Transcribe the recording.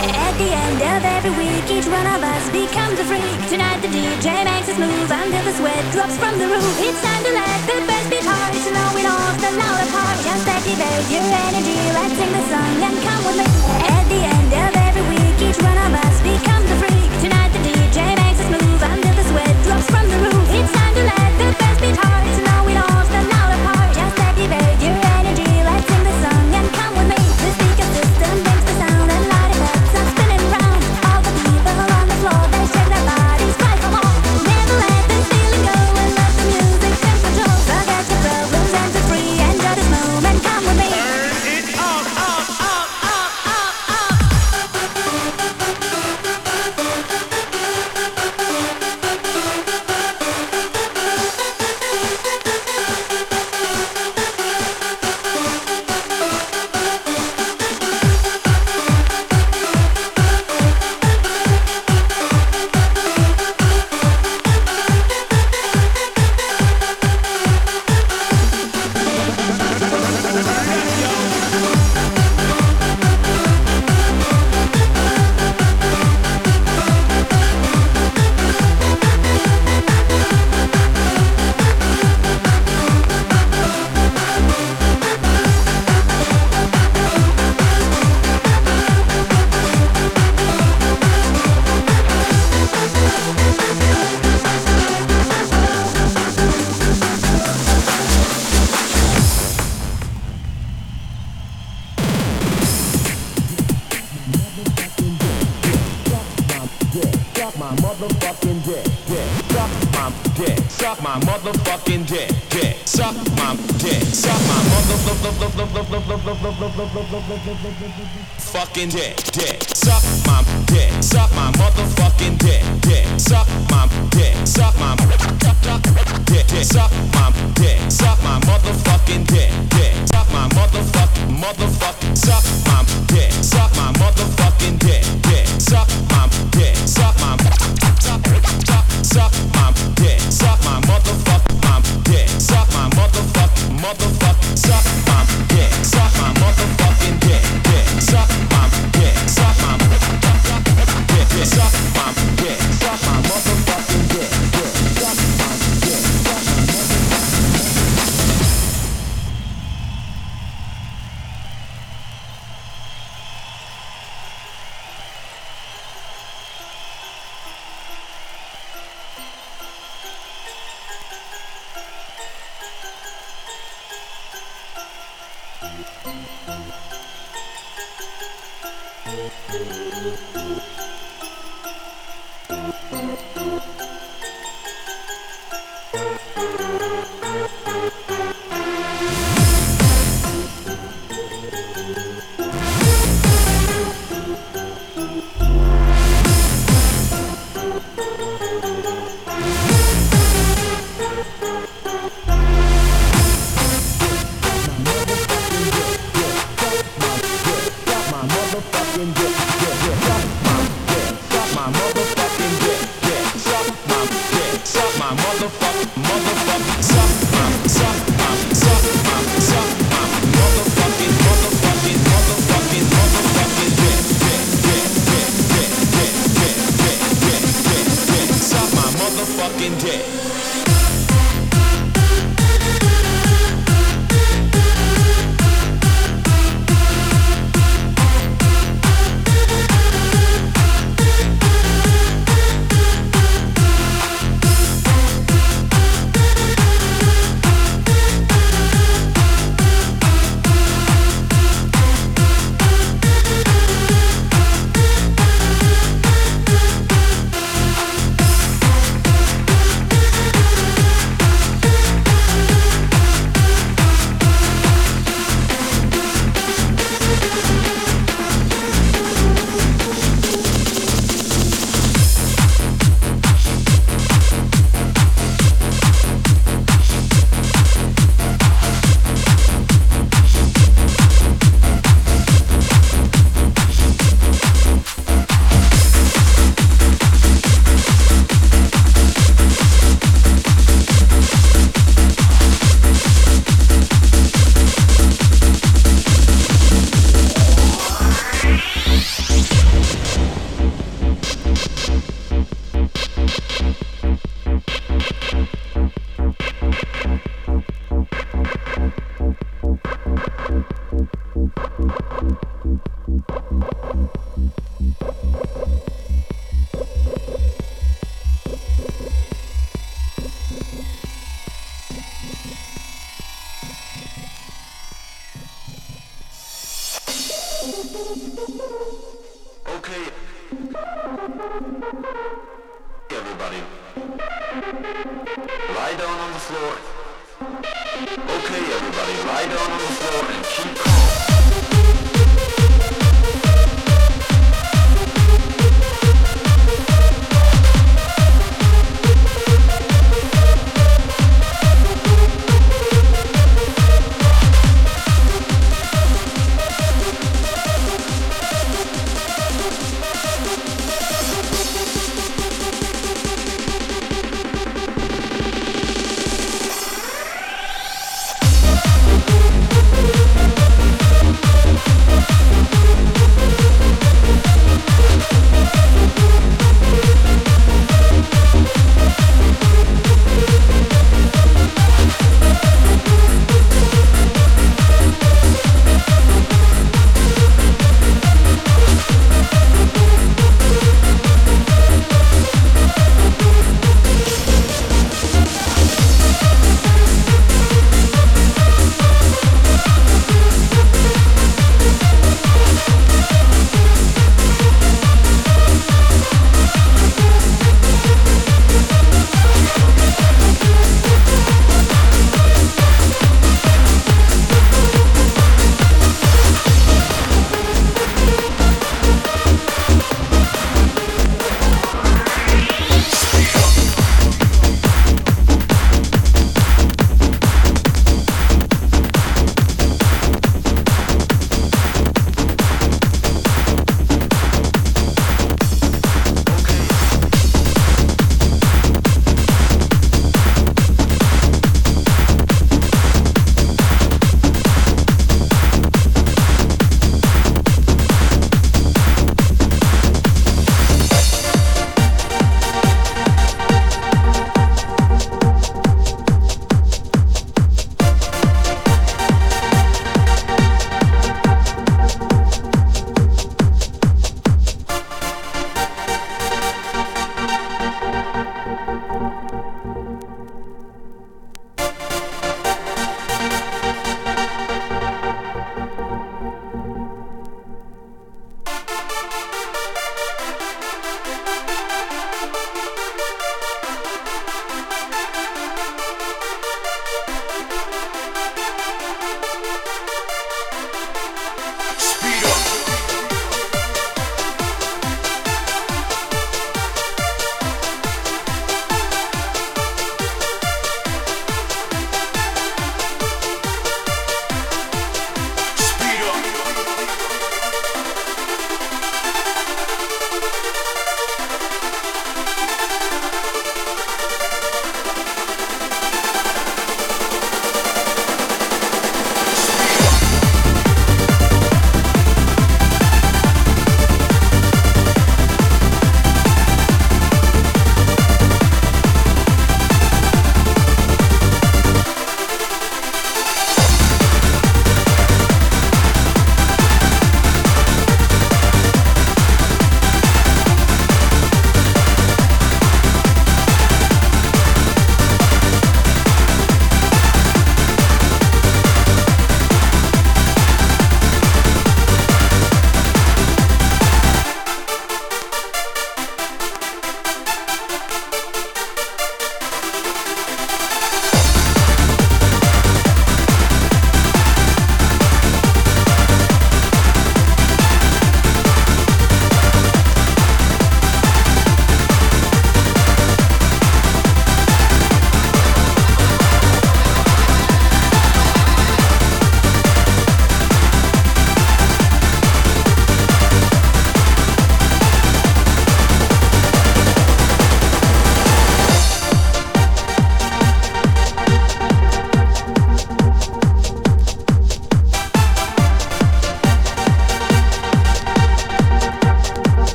At the end of every week, each one of us becomes a freak. Tonight the DJ makes us move until the sweat drops from the roof. It's time to let the bass beat hard, to know it all, stand out apart. Just activate your energy, let's sing the song and come with me. At the end of every week, each one of us becomes a freak. Tonight the DJ makes us move until the sweat drops from the roof. It's time to let the bass beat hard. Suck my motherfucking dick, dick. Suck my dick. Suck my motherfucking dick, dick. Suck my dick. Suck my motherfucking dick, dick. motherfucking dick, dick. Suck my dick, suck my motherfucking dick, dick. Suck my dick, suck my dick, dick. Suck my dick, suck my motherfucking dick, dick. Suck my motherfucking motherfucking suck my dick, suck my motherfucking dick, dick. Suck my dick, suck my suck my dick, suck my motherfucking dick, suck my motherfucking motherfucking suck.